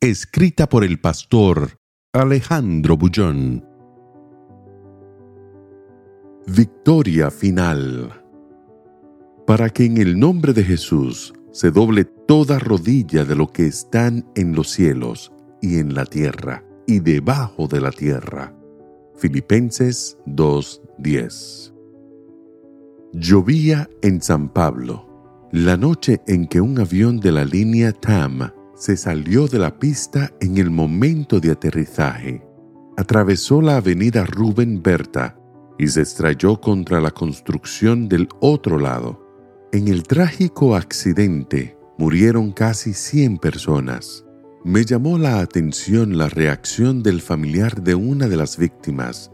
Escrita por el pastor Alejandro Bullón. Victoria final. Para que en el nombre de Jesús se doble toda rodilla de lo que están en los cielos y en la tierra y debajo de la tierra. Filipenses 2:10 Llovía en San Pablo, la noche en que un avión de la línea TAM se salió de la pista en el momento de aterrizaje. Atravesó la avenida Rubén Berta y se estrelló contra la construcción del otro lado. En el trágico accidente murieron casi 100 personas. Me llamó la atención la reacción del familiar de una de las víctimas.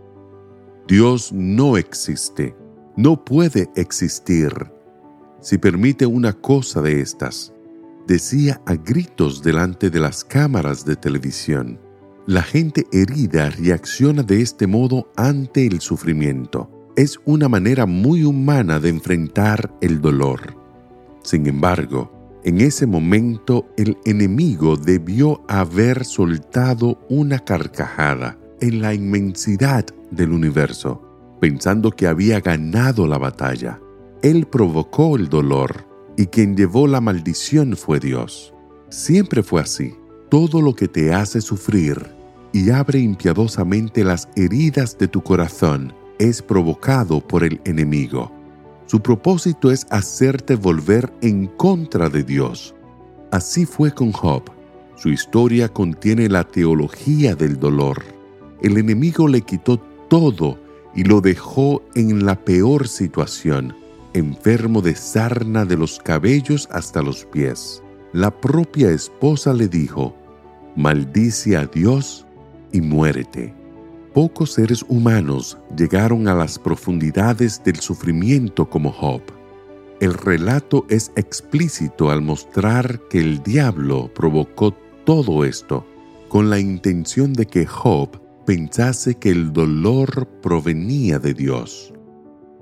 Dios no existe, no puede existir si permite una cosa de estas decía a gritos delante de las cámaras de televisión. La gente herida reacciona de este modo ante el sufrimiento. Es una manera muy humana de enfrentar el dolor. Sin embargo, en ese momento el enemigo debió haber soltado una carcajada en la inmensidad del universo, pensando que había ganado la batalla. Él provocó el dolor y quien llevó la maldición fue Dios. Siempre fue así. Todo lo que te hace sufrir y abre impiadosamente las heridas de tu corazón es provocado por el enemigo. Su propósito es hacerte volver en contra de Dios. Así fue con Job. Su historia contiene la teología del dolor. El enemigo le quitó todo y lo dejó en la peor situación enfermo de sarna de los cabellos hasta los pies. La propia esposa le dijo, maldice a Dios y muérete. Pocos seres humanos llegaron a las profundidades del sufrimiento como Job. El relato es explícito al mostrar que el diablo provocó todo esto con la intención de que Job pensase que el dolor provenía de Dios.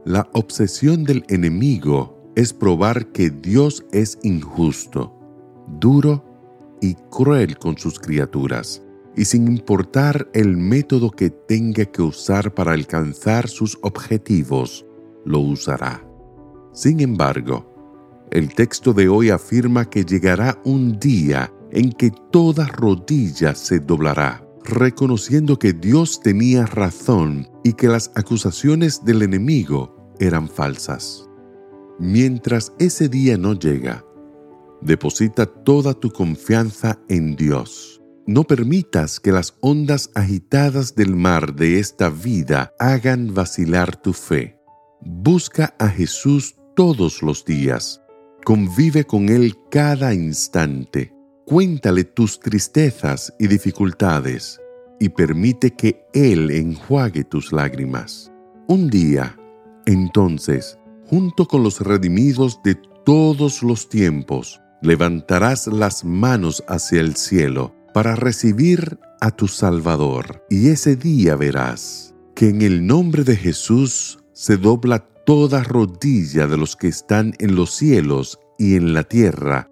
La obsesión del enemigo es probar que Dios es injusto, duro y cruel con sus criaturas, y sin importar el método que tenga que usar para alcanzar sus objetivos, lo usará. Sin embargo, el texto de hoy afirma que llegará un día en que toda rodilla se doblará, reconociendo que Dios tenía razón y que las acusaciones del enemigo eran falsas. Mientras ese día no llega, deposita toda tu confianza en Dios. No permitas que las ondas agitadas del mar de esta vida hagan vacilar tu fe. Busca a Jesús todos los días. Convive con Él cada instante. Cuéntale tus tristezas y dificultades y permite que Él enjuague tus lágrimas. Un día, entonces, junto con los redimidos de todos los tiempos, levantarás las manos hacia el cielo para recibir a tu Salvador. Y ese día verás que en el nombre de Jesús se dobla toda rodilla de los que están en los cielos y en la tierra